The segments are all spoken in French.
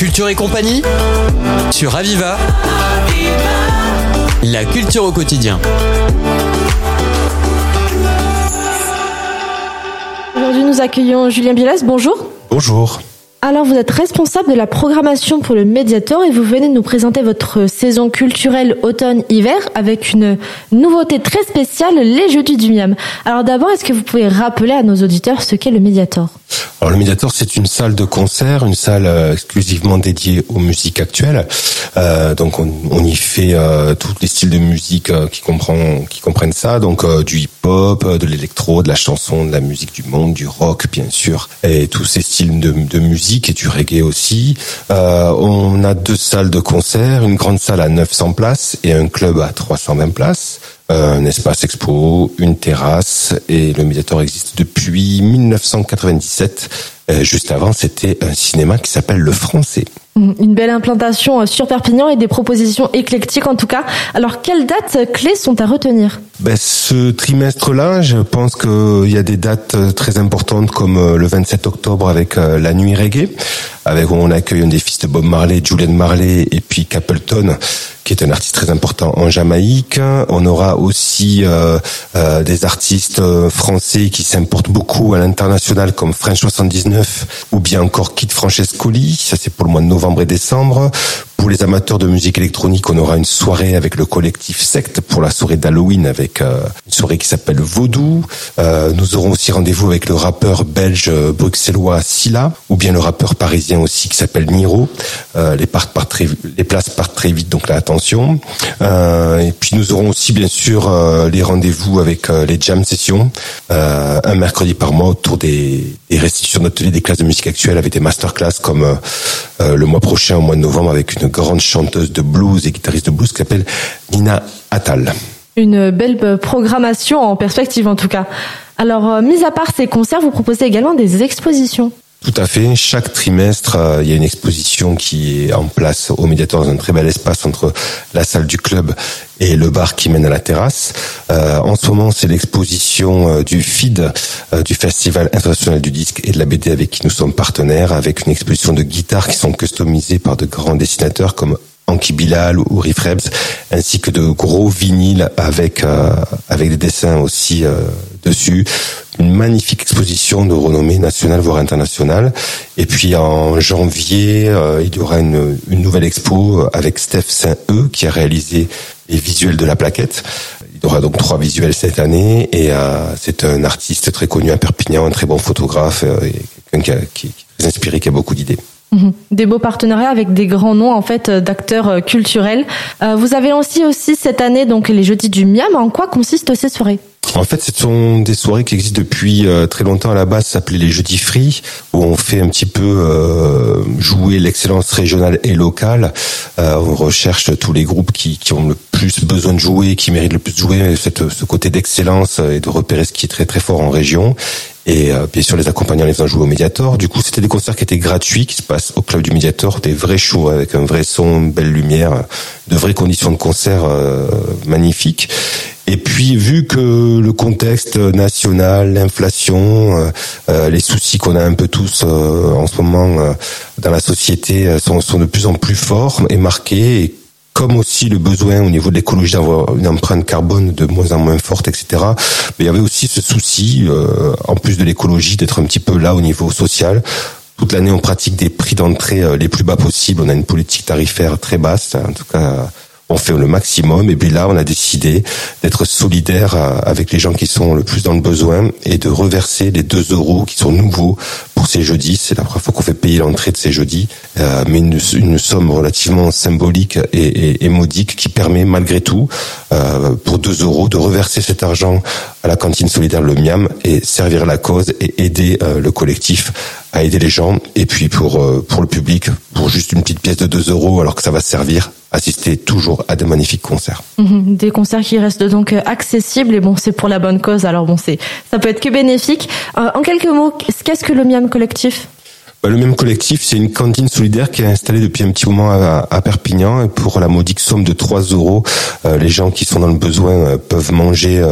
Culture et compagnie sur Aviva. La culture au quotidien. Aujourd'hui, nous accueillons Julien Bilas. Bonjour. Bonjour. Alors, vous êtes responsable de la programmation pour le Mediator et vous venez de nous présenter votre saison culturelle automne-hiver avec une nouveauté très spéciale, les Jeudis du Miam. Alors d'abord, est-ce que vous pouvez rappeler à nos auditeurs ce qu'est le Mediator? Alors le Mediator, c'est une salle de concert, une salle euh, exclusivement dédiée aux musiques actuelles. Euh, donc on, y fait euh, tous les styles de musique euh, qui comprennent qui comprennent ça, donc euh, du hip-hop, de l'électro, de la chanson, de la musique du monde, du rock bien sûr, et tous ces styles de, de musique et du reggae aussi. on a deux salles de concert, une grande salle à 900 places et un club à 320 places un espace expo, une terrasse et le médiateur existe depuis 1997. Euh, juste avant, c'était un cinéma qui s'appelle Le Français. Mmh, une belle implantation euh, sur Perpignan et des propositions éclectiques en tout cas. Alors quelles dates clés sont à retenir? Ben, Ce trimestre-là, je pense qu'il y a des dates euh, très importantes comme le 27 octobre avec la nuit reggae, avec où on accueille un des Bob Marley, Julian Marley et puis Capleton qui est un artiste très important en Jamaïque. On aura aussi euh, euh, des artistes euh, français qui s'importent beaucoup à l'international comme French 79 ou bien encore Kid Francescoli. Ça c'est pour le mois de novembre et décembre. Pour les amateurs de musique électronique, on aura une soirée avec le collectif Secte pour la soirée d'Halloween avec euh, une soirée qui s'appelle Vaudou. Euh, nous aurons aussi rendez-vous avec le rappeur belge euh, bruxellois Silla ou bien le rappeur parisien aussi qui s'appelle très, les places partent très vite, donc là attention. et puis nous aurons aussi bien sûr les rendez-vous avec les jam sessions un mercredi par mois autour des, des restitutions d'ateliers des classes de musique actuelle avec des masterclass comme le mois prochain au mois de novembre avec une grande chanteuse de blues et guitariste de blues qui s'appelle Nina Attal. Une belle programmation en perspective en tout cas. Alors, euh, mis à part ces concerts, vous proposez également des expositions. Tout à fait. Chaque trimestre, euh, il y a une exposition qui est en place au Médiateur dans un très bel espace entre la salle du club et le bar qui mène à la terrasse. Euh, en ce moment, c'est l'exposition euh, du FID, du Festival international du disque et de la BD avec qui nous sommes partenaires, avec une exposition de guitares qui sont customisées par de grands dessinateurs comme Anki Bilal ou Riff Rebs, ainsi que de gros vinyles avec avec des dessins aussi dessus une magnifique exposition de renommée nationale voire internationale. Et puis en janvier, euh, il y aura une, nouvelle expo avec Steph Saint-E qui a réalisé les visuels de la plaquette. Il y aura donc trois visuels cette année et euh, c'est un artiste très connu à Perpignan, un très bon photographe, euh, et quelqu'un qui, qui, est très inspiré, qui a beaucoup d'idées. Mhm. Des beaux partenariats avec des grands noms en fait d'acteurs culturels. vous avez lancé aussi cette année donc les Jeudis du Miam. En quoi consistent ces soirées? En fait, ce sont des soirées qui existent depuis euh, très longtemps à la base, s'appelait les Jeudis Free, où on fait un petit peu euh, jouer l'excellence régionale et locale. Euh, on recherche tous les groupes qui, qui, ont le plus besoin de jouer, qui méritent le plus de jouer, cette, ce côté d'excellence et de repérer ce qui est très très fort en région. Et bien sûr, les accompagnants les faisant jouer au Mediator. Du coup, c'était des concerts qui étaient gratuits, qui se passent au club du Mediator, des vrais shows avec un vrai son, une belle lumière, de vraies conditions de concert magnifiques. Et puis, vu que le contexte national, l'inflation, euh, euh, les soucis qu'on a un peu tous euh, en ce moment dans la société sont, sont, de plus en plus forts et marqués, comme aussi le besoin au niveau de l'écologie d'avoir une empreinte carbone de moins en moins forte, etc. Mais il y avait aussi ce souci, en plus de l'écologie, d'être un petit peu là au niveau social. Toute l'année, on pratique des prix d'entrée les plus bas possibles. On a une politique tarifaire très basse, en tout cas on fait le maximum. Et puis là, on a décidé d'être solidaire euh, avec les gens qui sont le plus dans le besoin et de reverser les 2 euros qui sont nouveaux ces jeudis. C'est la première fois qu'on fait payer l'entrée de ces jeudis, euh, mais une, somme relativement symbolique et, modique qui permet malgré tout, euh, pour 2 euros, de reverser cet argent à la cantine solidaire Le Miam et servir la cause et aider euh, le collectif à aider les gens. Et puis pour pour le public, pour juste une petite pièce de 2 euros, alors que ça va servir assister toujours à de magnifiques concerts. Mhm. des concerts qui restent donc accessibles et bon, c'est pour la bonne cause. Alors bon, c'est ça peut être que bénéfique. Euh, en quelques mots, qu'est-ce que le Miam Collectif? Bah, le même collectif, c'est une cantine solidaire qui est installée depuis un petit moment à, Perpignan. Et pour la modique somme de 3 euros, euh, les gens qui sont dans le besoin euh, peuvent manger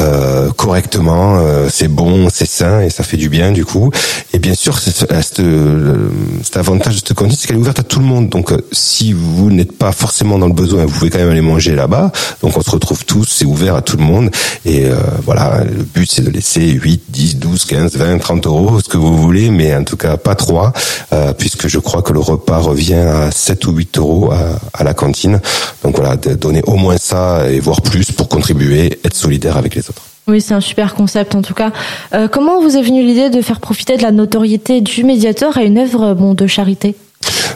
euh, correctement. c'est bon, c'est sain et ça fait du bien du coup. Et bien sûr, c'est, cet avantage de cette cantine, c'est qu'elle est ouverte à tout le monde. Donc si vous n'êtes pas forcément dans le besoin, vous pouvez quand même aller manger là-bas. Donc on se retrouve tous, c'est ouvert à tout le monde. Et voilà, le but c'est de laisser 8, 10, 12, 15, 20, 30 euros, ce que vous voulez, mais en tout cas pas trop euh, puisque je crois que le repas revient à 7 ou 8 euros à, la cantine. Donc voilà, donner au moins ça et voire plus pour contribuer, être solidaire avec les autres. Oui, c'est un super concept en tout cas. Euh, comment vous est venue l'idée de faire profiter de la notoriété du médiateur à une œuvre bon, de charité?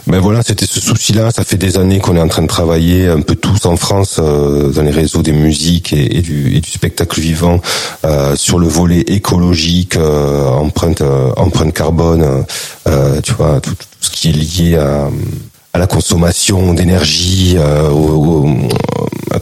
Ben voilà, c'était ce souci-là. Ça fait des années qu'on est en train de travailler un peu tous en France euh, dans les réseaux des musiques et, du, spectacle vivant euh, sur le volet écologique, euh, empreinte, empreinte carbone, tu vois, tout, ce qui est lié à, à la consommation d'énergie, au, à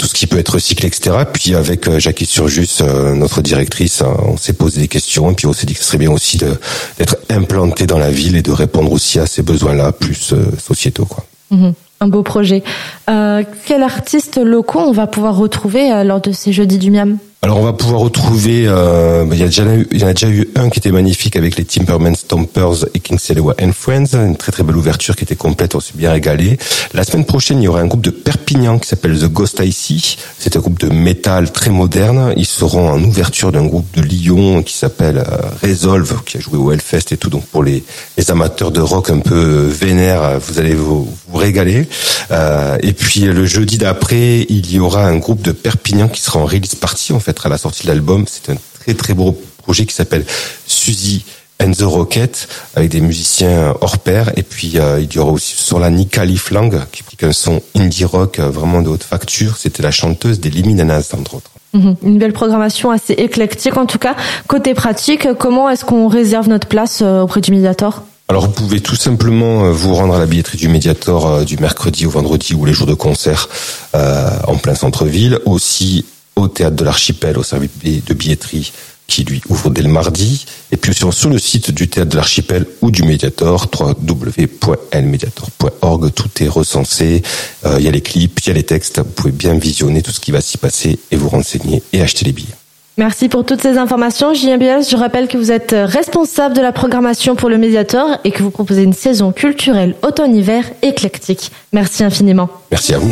tout ce qui peut être recyclé, etc. Puis avec euh, Jackie Surjus, euh, notre directrice, hein, on s'est posé des questions et puis on s'est dit que ce serait bien aussi d'être implanté dans la ville et de répondre aussi à ces besoins-là, plus euh, sociétaux. Mhm. un beau projet. Quels artistes locaux on va pouvoir retrouver lors de ces jeudis du Miam? Alors on va pouvoir retrouver, euh, il y a déjà il y en a déjà eu un qui était magnifique avec les Timberman Stompers et King Selewa and Friends, une très très belle ouverture qui était complète, on s'est bien régalé. La semaine prochaine, il y aura un groupe de Perpignan qui s'appelle The Ghost Icy. C'est un groupe de métal très moderne. Ils seront en ouverture d'un groupe de Lyon qui s'appelle euh, Resolve, qui a joué au Hellfest et tout. Donc pour les, les amateurs de rock un peu vénère, vous allez vous, vous régaler. Euh, et puis le jeudi d'après, il y aura un groupe de Perpignan qui sera en release party en fait à la sortie de l'album. C'est un très très beau projet qui s'appelle Suzy and the Rocket avec des musiciens hors pair et puis euh, il y aura aussi sur la Nikali Flang qui pique un son indie rock euh, vraiment de haute facture c'était la chanteuse des Liminanas entre autres mhm. une belle programmation assez éclectique en tout cas côté pratique comment est-ce qu'on réserve notre place euh, auprès du Mediator? Alors vous pouvez tout simplement vous rendre à la billetterie du Mediator du mercredi au vendredi ou les jours de concert en plein centre-ville. Aussi au théâtre de l'Archipel, au service de billetterie qui lui ouvre dès le mardi, et puis sur, sur le site du théâtre de l'Archipel ou du Mediator, www.lmediator.org, tout est recensé, euh, il y a les clips, il y a les textes, vous pouvez bien visionner tout ce qui va s'y passer et vous renseigner et acheter les billets. Merci pour toutes ces informations. Julien Biels, je rappelle que vous êtes responsable de la programmation pour le Mediator et que vous proposez une saison culturelle automne-hiver éclectique. Merci infiniment. Merci à vous.